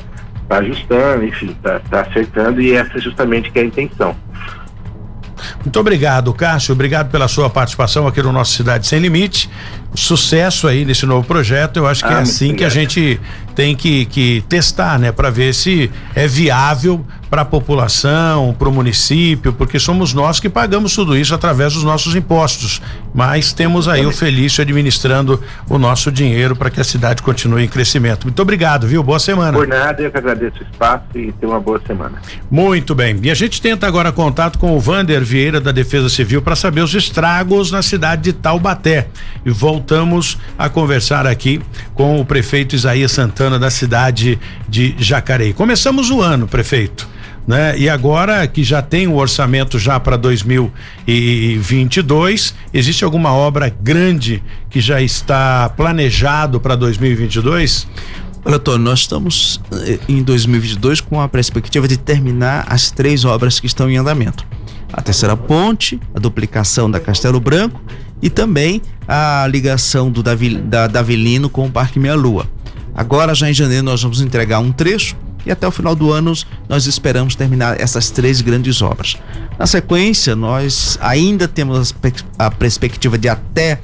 está ajustando, enfim, está tá acertando e essa é justamente que é a intenção. Muito obrigado, Cássio. Obrigado pela sua participação aqui no nosso Cidade Sem Limite. Sucesso aí nesse novo projeto. Eu acho que é ah, é assim que a gente tem que, que testar, né, para ver se é viável para a população, para o município, porque somos nós que pagamos tudo isso através dos nossos impostos. Mas temos aí o Felício administrando o nosso dinheiro para que a cidade continue em crescimento. Muito obrigado, viu? Boa semana. Por nada, eu que agradeço o espaço e tenha uma boa semana. Muito bem. E a gente tenta agora contato com o Vander Vieira da Defesa Civil para saber os estragos na cidade de Taubaté. E voltamos a conversar aqui com o prefeito Isaías Santana da cidade de Jacareí. Começamos o ano, prefeito né? E agora que já tem o orçamento já para 2022, existe alguma obra grande que já está planejado para 2022? Olha, Tony, nós estamos eh, em 2022 com a perspectiva de terminar as três obras que estão em andamento. A terceira ponte, a duplicação da Castelo Branco e também a ligação do Davi, da Davilino com o Parque Meia Lua. Agora, já em janeiro, nós vamos entregar um trecho e até o final do ano nós esperamos terminar essas três grandes obras. Na sequência, nós ainda temos a perspectiva de até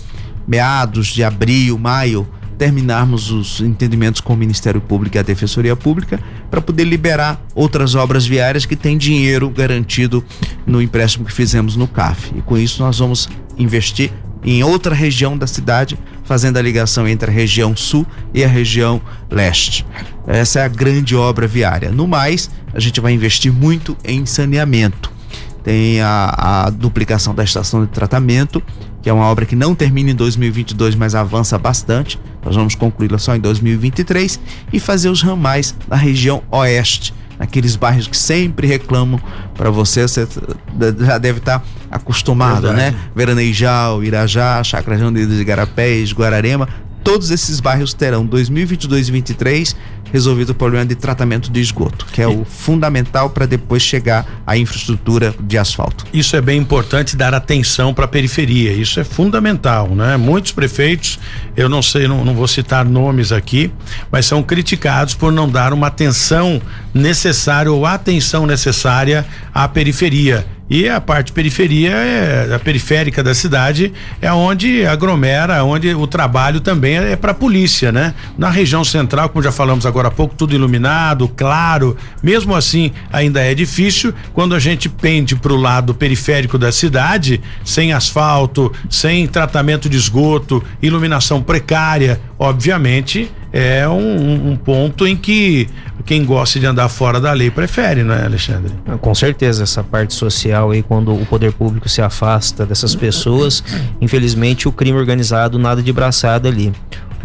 meados de abril, maio, terminarmos os entendimentos com o Ministério Público e a Defensoria Pública para poder liberar outras obras viárias que têm dinheiro garantido no empréstimo que fizemos no CAF. E com isso nós vamos investir em outra região da cidade, fazendo a ligação entre a região sul e a região leste. Essa é a grande obra viária. No mais, a gente vai investir muito em saneamento. Tem a, a duplicação da estação de tratamento, que é uma obra que não termina em 2022, mas avança bastante. Nós vamos concluí-la só em 2023 e fazer os ramais na região oeste naqueles bairros que sempre reclamam para você, você já deve estar tá acostumado, Verdade. né? Veranejal, Irajá, Chácara Jandeira de Garapés, Guararema, todos esses bairros terão 2022 e 2023 resolvido o problema de tratamento de esgoto, que é o fundamental para depois chegar à infraestrutura de asfalto. Isso é bem importante dar atenção para a periferia, isso é fundamental, né? Muitos prefeitos, eu não sei, não, não vou citar nomes aqui, mas são criticados por não dar uma atenção necessária ou atenção necessária à periferia e a parte periferia, é, a periférica da cidade, é onde aglomera, onde o trabalho também é para a polícia, né? Na região central, como já falamos agora há pouco, tudo iluminado, claro. Mesmo assim, ainda é difícil quando a gente pende para o lado periférico da cidade, sem asfalto, sem tratamento de esgoto, iluminação precária, obviamente é um, um, ponto em que quem gosta de andar fora da lei prefere, não é, Alexandre? Ah, com certeza, essa parte social aí, quando o poder público se afasta dessas pessoas, infelizmente o crime organizado nada de braçada ali.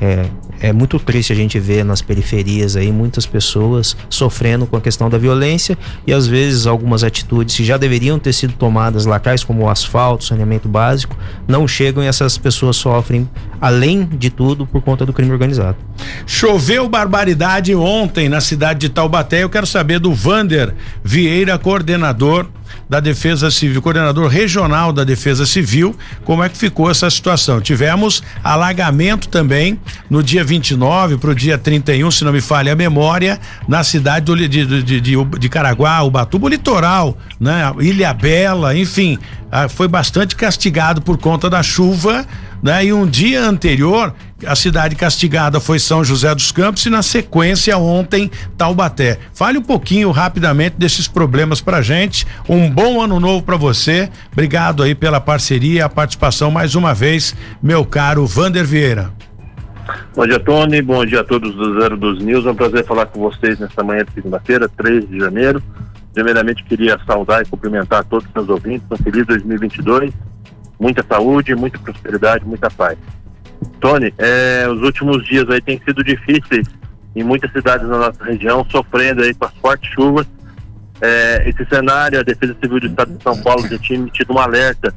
É, é muito triste a gente ver nas periferias aí muitas pessoas sofrendo com a questão da violência e às vezes algumas atitudes que já deveriam ter sido tomadas atrás, como o asfalto, saneamento básico, não chegam e essas pessoas sofrem, além de tudo, por conta do crime organizado. Choveu barbaridade ontem na cidade de Taubaté. Eu quero saber do Vander Vieira, coordenador da Defesa Civil, coordenador regional da Defesa Civil, como é que ficou essa situação? Tivemos alagamento também no dia 29 para o dia 31, se não me falha a memória, na cidade do, de, de, de, de Caraguá, Ubatuba, o litoral, né? Ilha Bela, enfim, ah, foi bastante castigado por conta da chuva, né? E um dia anterior a cidade castigada foi São José dos Campos e na sequência ontem Taubaté. Fale um pouquinho rapidamente desses problemas pra gente. Um bom ano novo para você. Obrigado aí pela parceria e a participação mais uma vez, meu caro Vander Vieira. Bom dia, Tony. Bom dia a todos do Zero dos News. É um prazer falar com vocês nesta manhã de segunda-feira, 3 de janeiro. Primeiramente, queria saudar e cumprimentar todos os meus ouvintes. Um feliz 2022. Muita saúde, muita prosperidade, muita paz. Tony, é, os últimos dias aí têm sido difíceis em muitas cidades da nossa região, sofrendo aí com as fortes chuvas. É, esse cenário, a Defesa Civil do Estado de São Paulo já tinha emitido um alerta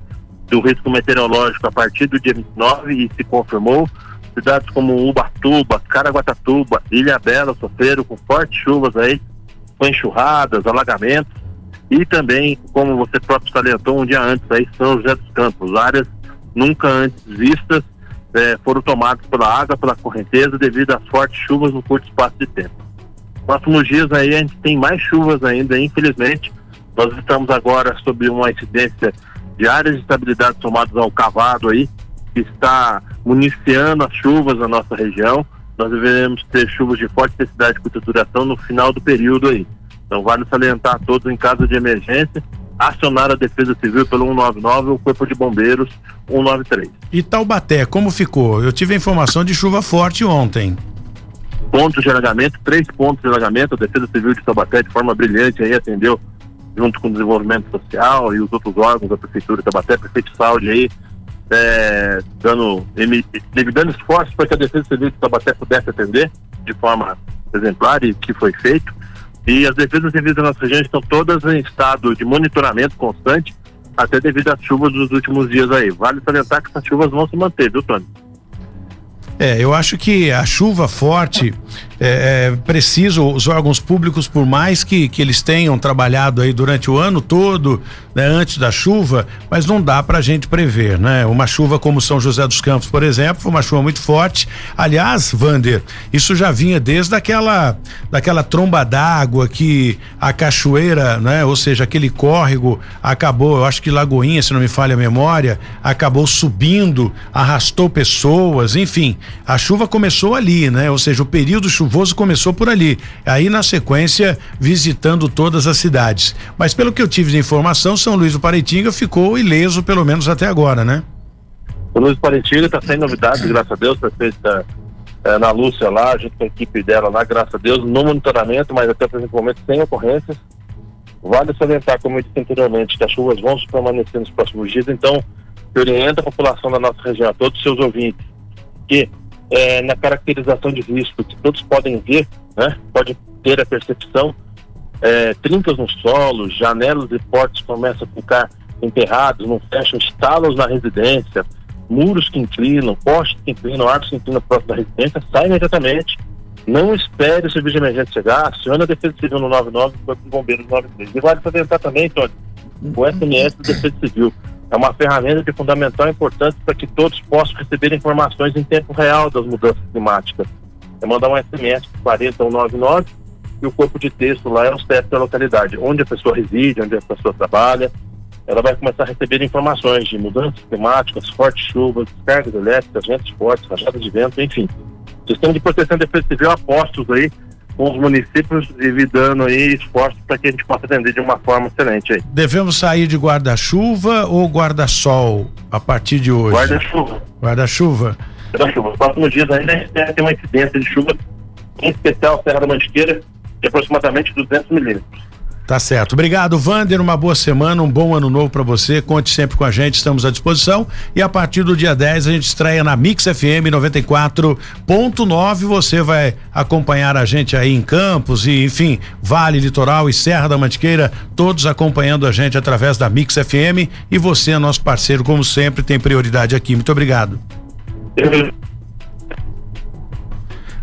do risco meteorológico a partir do dia 29 e se confirmou. Cidades como Ubatuba, Caraguatatuba, Ilha Bela sofreram com fortes chuvas aí, com enxurradas, alagamentos e também, como você próprio salientou um dia antes aí, São José dos Campos, áreas nunca antes vistas é, foram tomadas pela água, pela correnteza, devido às fortes chuvas no curto espaço de tempo. Próximos dias aí a gente tem mais chuvas ainda, infelizmente. Nós estamos agora sob uma incidência de áreas de estabilidade somadas ao cavado aí, que está municiando as chuvas na nossa região. Nós devemos ter chuvas de forte intensidade curta duração no final do período aí. Então vale salientar a todos em caso de emergência, acionar a Defesa Civil pelo 199 ou o Corpo de Bombeiros 193. E Taubaté, como ficou? Eu tive a informação de chuva forte ontem. Pontos de alagamento, três pontos de alagamento, a Defesa Civil de Taubaté de forma brilhante aí atendeu junto com o desenvolvimento social e os outros órgãos da Prefeitura de Taubaté, prefeito Saúde aí, é, dando, dando esforços para que a Defesa Civil de Taubaté pudesse atender de forma exemplar e que foi feito. E as defesas civis da nossa região estão todas em estado de monitoramento constante, até devido às chuvas dos últimos dias aí. Vale salientar que essas chuvas vão se manter, viu, Tony? É, eu acho que a chuva forte é, é, preciso, os órgãos públicos, por mais que, que eles tenham trabalhado aí durante o ano todo, né, antes da chuva, mas não dá para a gente prever, né? Uma chuva como São José dos Campos, por exemplo, foi uma chuva muito forte. Aliás, Vander, isso já vinha desde aquela, daquela tromba d'água que a cachoeira, né? Ou seja, aquele córrego acabou, eu acho que Lagoinha, se não me falha a memória, acabou subindo, arrastou pessoas, enfim, a chuva começou ali, né? Ou seja, o período chuvoso começou por ali. Aí na sequência visitando todas as cidades. Mas pelo que eu tive de informação, São Luís do Paraitinga ficou ileso pelo menos até agora, né? São Luís do Paraitinga está sem novidades, graças a Deus, prefeita é, na Lúcia lá, junto com a equipe dela lá, graças a Deus, no monitoramento, mas até o momento sem ocorrências. Vale salientar, como eu disse anteriormente, que as chuvas vão permanecer nos próximos dias, então eu oriento a população da nossa região, a todos os seus ouvintes, que é, na caracterização de risco, que todos podem ver, né? Pode ter a percepção, é, trincas no solo, janelas e portas começam a ficar enterrados, não fecham, estalos na residência, muros que inclinam, postes que inclinam, árvores que inclinam próximo da residência, sai imediatamente. Não espere o serviço de emergência chegar, acione a Defesa Civil no 99 e o bombeiro no 93. E vale para tentar também, Tony, o SMS do Defesa Civil é uma ferramenta de fundamental importante para que todos possam receber informações em tempo real das mudanças climáticas. É mandar um SMS para 40199 e o corpo de texto lá é o CEP da localidade, onde a pessoa reside, onde a pessoa trabalha. Ela vai começar a receber informações de mudanças climáticas, fortes chuvas, descargas elétricas, ventos fortes, rajadas de vento, enfim. Sistema de proteção e defesa civil apostos aí com os municípios dividando aí esforços para que a gente possa atender de uma forma excelente aí. Devemos sair de guarda-chuva ou guarda-sol a partir de hoje? Guarda-chuva. Guarda-chuva. Guarda-chuva. Nos próximos dias ainda a gente tem uma incidência de chuva, em especial Serra da Mantiqueira, de aproximadamente 200 milímetros. Tá certo. Obrigado, Vander. Uma boa semana, um bom ano novo para você. Conte sempre com a gente, estamos à disposição. E a partir do dia 10 a gente estreia na Mix FM 94.9. Você vai acompanhar a gente aí em Campos e, enfim, Vale, Litoral e Serra da Mantiqueira, todos acompanhando a gente através da Mix FM. E você, é nosso parceiro, como sempre, tem prioridade aqui. Muito obrigado.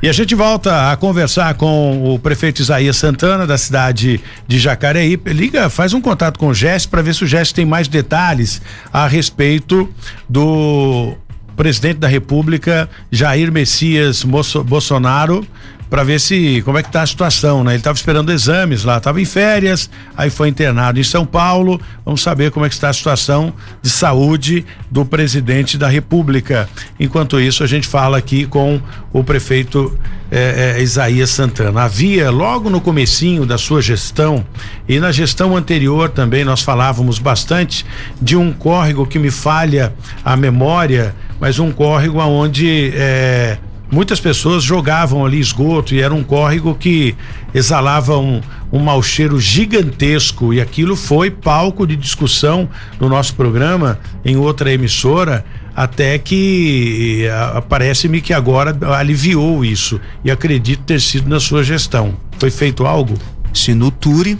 E a gente volta a conversar com o prefeito Isaías Santana, da cidade de Jacareí. Liga, faz um contato com o Jess para ver se o Jess tem mais detalhes a respeito do presidente da República, Jair Messias Bolsonaro, para ver se como é que tá a situação, né? Ele estava esperando exames lá, estava em férias, aí foi internado em São Paulo. Vamos saber como é que está a situação de saúde do presidente da República. Enquanto isso, a gente fala aqui com o prefeito eh, eh, Isaías Santana. Havia logo no comecinho da sua gestão e na gestão anterior também nós falávamos bastante de um córrego que me falha a memória, mas um córrego aonde eh, muitas pessoas jogavam ali esgoto e era um córrego que exalava um, um mau cheiro gigantesco e aquilo foi palco de discussão no nosso programa em outra emissora até que parece-me que agora aliviou isso e acredito ter sido na sua gestão. Foi feito algo? Sinuturi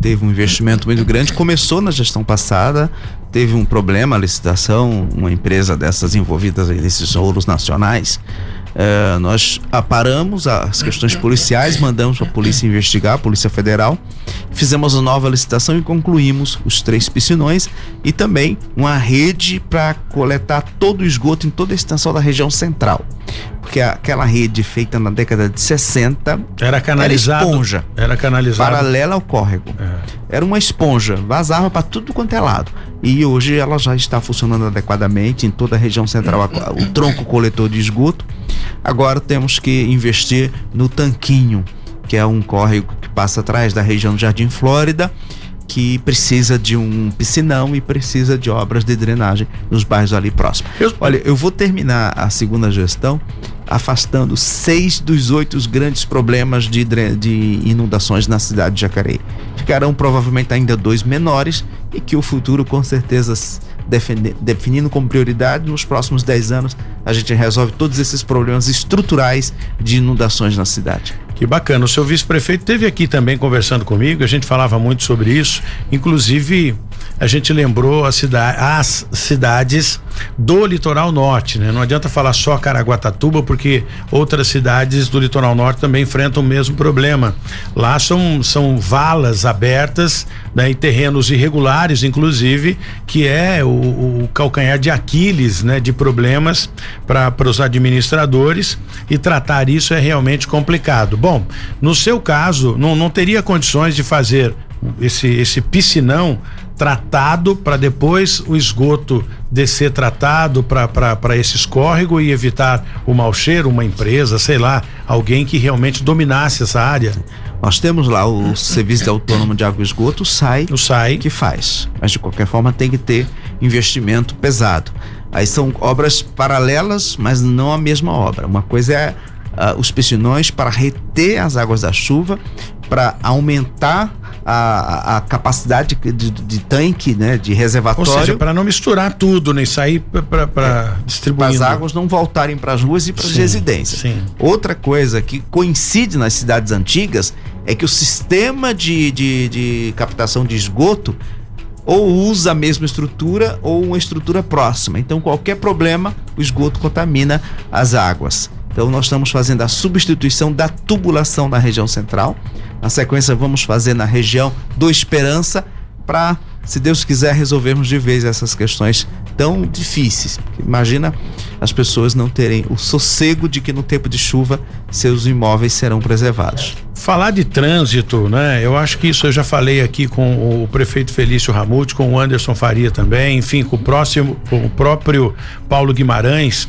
teve um investimento muito grande, começou na gestão passada, teve um problema a licitação, uma empresa dessas envolvidas nesses ouros nacionais é, nós aparamos as questões policiais, mandamos a polícia investigar, a Polícia Federal, fizemos a nova licitação e concluímos os três piscinões e também uma rede para coletar todo o esgoto em toda a extensão da região central. Porque aquela rede feita na década de 60 era canalizada. Era esponja. Era canalizada. Paralela ao córrego. É. Era uma esponja, vazava para tudo quanto é lado. E hoje ela já está funcionando adequadamente em toda a região central, o tronco coletor de esgoto Agora temos que investir no Tanquinho, que é um córrego que passa atrás da região do Jardim Flórida, que precisa de um piscinão e precisa de obras de drenagem nos bairros ali próximos. Olha, eu vou terminar a segunda gestão afastando seis dos oito grandes problemas de, de inundações na cidade de Jacareí. Ficarão provavelmente ainda dois menores e que o futuro com certeza definindo como prioridade, nos próximos 10 anos a gente resolve todos esses problemas estruturais de inundações na cidade. Que bacana. O seu vice-prefeito teve aqui também conversando comigo, a gente falava muito sobre isso. Inclusive, a gente lembrou a cidade, as cidades do litoral norte, né? Não adianta falar só Caraguatatuba, porque outras cidades do litoral norte também enfrentam o mesmo problema. Lá são, são valas abertas, né? Em terrenos irregulares, inclusive, que é o, o calcanhar de Aquiles, né? De problemas para os administradores e tratar isso é realmente complicado. Bom, no seu caso, não, não teria condições de fazer esse, esse piscinão tratado para depois o esgoto descer tratado para esse escórrego e evitar o mau cheiro, uma empresa, sei lá, alguém que realmente dominasse essa área. Nós temos lá o Serviço de Autônomo de Água e Esgoto, o SAI, o SAI, que faz. Mas de qualquer forma tem que ter investimento pesado. Aí são obras paralelas, mas não a mesma obra. Uma coisa é uh, os piscinões para reter as águas da chuva, para aumentar a, a capacidade de, de, tanque, né, de reservatório. Ou seja, para não misturar tudo, nem né, sair para é, distribuir. Para as águas não voltarem para as ruas e para as residências. Sim. Outra coisa que coincide nas cidades antigas é que o sistema de, de, de captação de esgoto ou usa a mesma estrutura ou uma estrutura próxima. Então, qualquer problema, o esgoto contamina as águas. Então, nós estamos fazendo a substituição da tubulação na região central. Na sequência, vamos fazer na região do Esperança para, se Deus quiser, resolvermos de vez essas questões tão difíceis. Imagina as pessoas não terem o sossego de que no tempo de chuva seus imóveis serão preservados. Falar de trânsito, né? Eu acho que isso eu já falei aqui com o prefeito Felício Ramute, com o Anderson Faria também, enfim, com o próximo, com o próprio Paulo Guimarães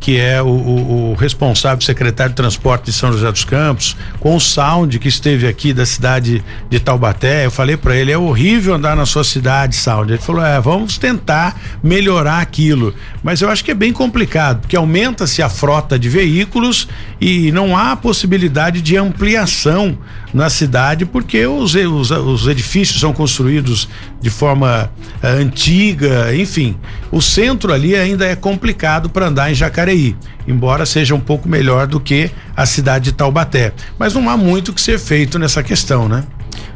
que é o, o, o, responsável secretário de transporte de São José dos Campos, com o Sound que esteve aqui da cidade de Taubaté. Eu falei para ele: é horrível andar na sua cidade, Sound. Ele falou: é, vamos tentar melhorar aquilo. Mas eu acho que é bem complicado, porque aumenta-se a frota de veículos e não há possibilidade de ampliação na cidade, porque os, os, os edifícios são construídos de forma uh, antiga, enfim. O centro ali ainda é complicado para andar em Jacareí, embora seja um pouco melhor do que a cidade de Taubaté. Mas não há muito que ser feito nessa questão, né?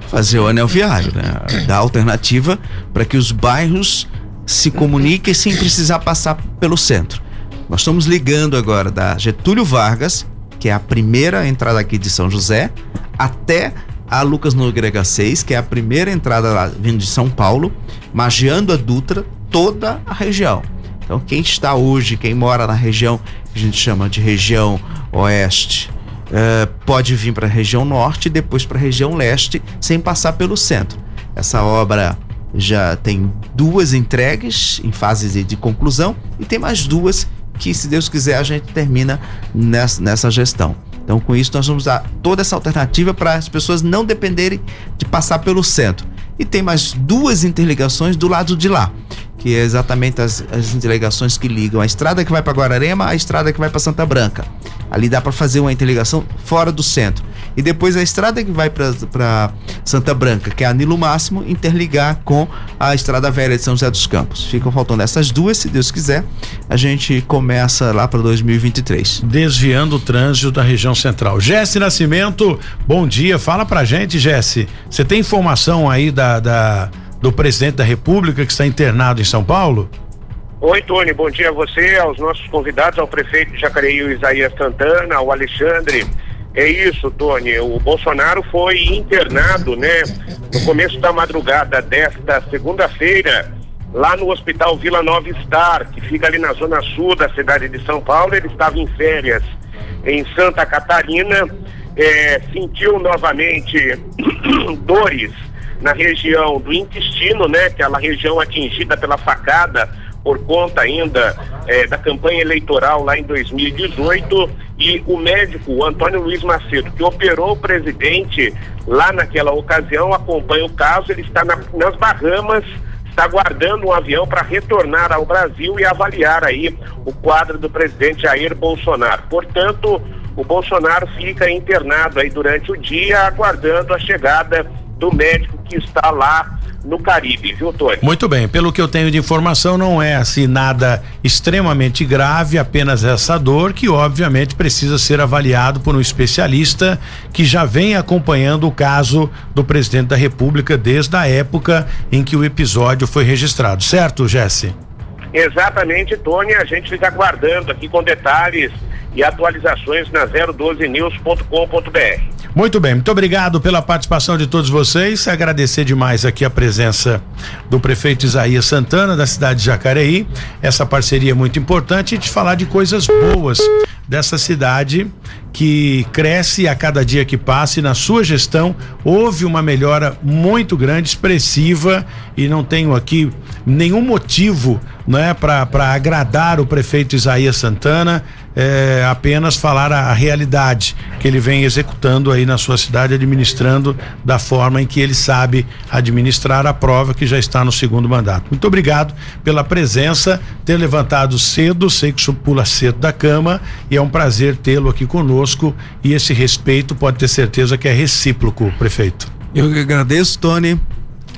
Fazer o anel viário, né? Dar alternativa para que os bairros se comuniquem sem precisar passar pelo centro. Nós estamos ligando agora da Getúlio Vargas, que é a primeira entrada aqui de São José, até a Lucas Nogueira 6, que é a primeira entrada lá vindo de São Paulo, magiando a Dutra, toda a região. Então, quem está hoje, quem mora na região que a gente chama de região oeste, uh, pode vir para a região norte e depois para a região leste, sem passar pelo centro. Essa obra já tem duas entregues em fase de, conclusão e tem mais duas que, se Deus quiser, a gente termina nessa, nessa gestão. Então, com isso, nós vamos dar toda essa alternativa para as pessoas não dependerem de passar pelo centro. E tem mais duas interligações do lado de lá, que é exatamente as, as interligações que ligam a estrada que vai para Guararema à estrada que vai para Santa Branca. Ali dá para fazer uma interligação fora do centro. E depois a estrada que vai para Santa Branca, que é a Nilo Máximo, interligar com a estrada velha de São José dos Campos. Ficam faltando essas duas, se Deus quiser. A gente começa lá para 2023. Desviando o trânsito da região central. Jesse Nascimento, bom dia. Fala pra gente, Jesse. Você tem informação aí da, da do presidente da República que está internado em São Paulo? Oi, Tony, bom dia a você, aos nossos convidados, ao prefeito de Jacareí, Isaías Santana, ao Alexandre. É isso, Tony. O Bolsonaro foi internado, né, no começo da madrugada desta segunda-feira, lá no Hospital Vila Nova Star, que fica ali na zona sul da cidade de São Paulo. Ele estava em férias em Santa Catarina, é, sentiu novamente dores na região do intestino, né, aquela região atingida pela facada por conta ainda é, da campanha eleitoral lá em 2018 e o médico Antônio Luiz Macedo, que operou o presidente lá naquela ocasião, acompanha o caso, ele está na, nas Bahamas, está aguardando um avião para retornar ao Brasil e avaliar aí o quadro do presidente Jair Bolsonaro. Portanto, o Bolsonaro fica internado aí durante o dia, aguardando a chegada do médico que está lá no Caribe, viu, Tony? Muito bem, pelo que eu tenho de informação, não é assim nada extremamente grave, apenas essa dor que obviamente precisa ser avaliado por um especialista que já vem acompanhando o caso do presidente da República desde a época em que o episódio foi registrado, certo, Jesse? Exatamente, Tony, a gente fica aguardando aqui com detalhes e atualizações na 012news.com.br. Muito bem, muito obrigado pela participação de todos vocês. Agradecer demais aqui a presença do prefeito Isaías Santana, da cidade de Jacareí. Essa parceria é muito importante e de falar de coisas boas dessa cidade que cresce a cada dia que passa e na sua gestão houve uma melhora muito grande, expressiva e não tenho aqui nenhum motivo né, para agradar o prefeito Isaías Santana é, apenas falar a, a, realidade que ele vem executando aí na sua cidade, administrando da forma em que ele sabe administrar a prova que já está no segundo mandato. Muito obrigado pela presença, ter levantado cedo, sei que o pula cedo da cama e é um prazer tê-lo aqui conosco e esse respeito pode ter certeza que é recíproco, prefeito. Eu que agradeço, Tony.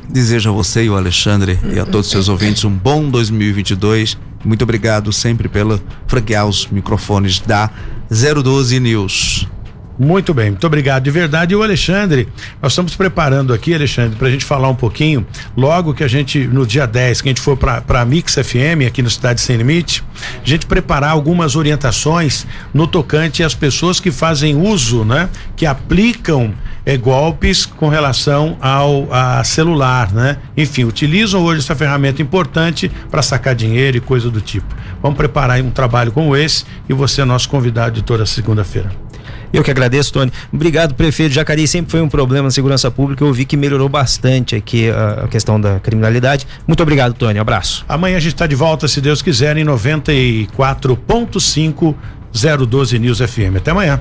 Desejo a você e o Alexandre e a todos os seus ouvintes um bom 2022 muito obrigado sempre pelo franquear os microfones da 012 News. Muito bem, muito obrigado de verdade. E o Alexandre, nós estamos preparando aqui, Alexandre, para a gente falar um pouquinho. Logo que a gente, no dia 10, que a gente for para a Mix FM, aqui no Cidade Sem Limite, a gente preparar algumas orientações no tocante às pessoas que fazem uso, né? Que aplicam é, golpes com relação ao celular, né? Enfim, utilizam hoje essa ferramenta importante para sacar dinheiro e coisa do tipo. Vamos preparar um trabalho como esse e você é nosso convidado de toda segunda-feira. Eu que agradeço, Tony. Obrigado, prefeito. Jacareí sempre foi um problema na segurança pública. Eu vi que melhorou bastante aqui a, a questão da criminalidade. Muito obrigado, Tony. Abraço. Amanhã a gente está de volta, se Deus quiser, em 94.5 012 News FM. Até amanhã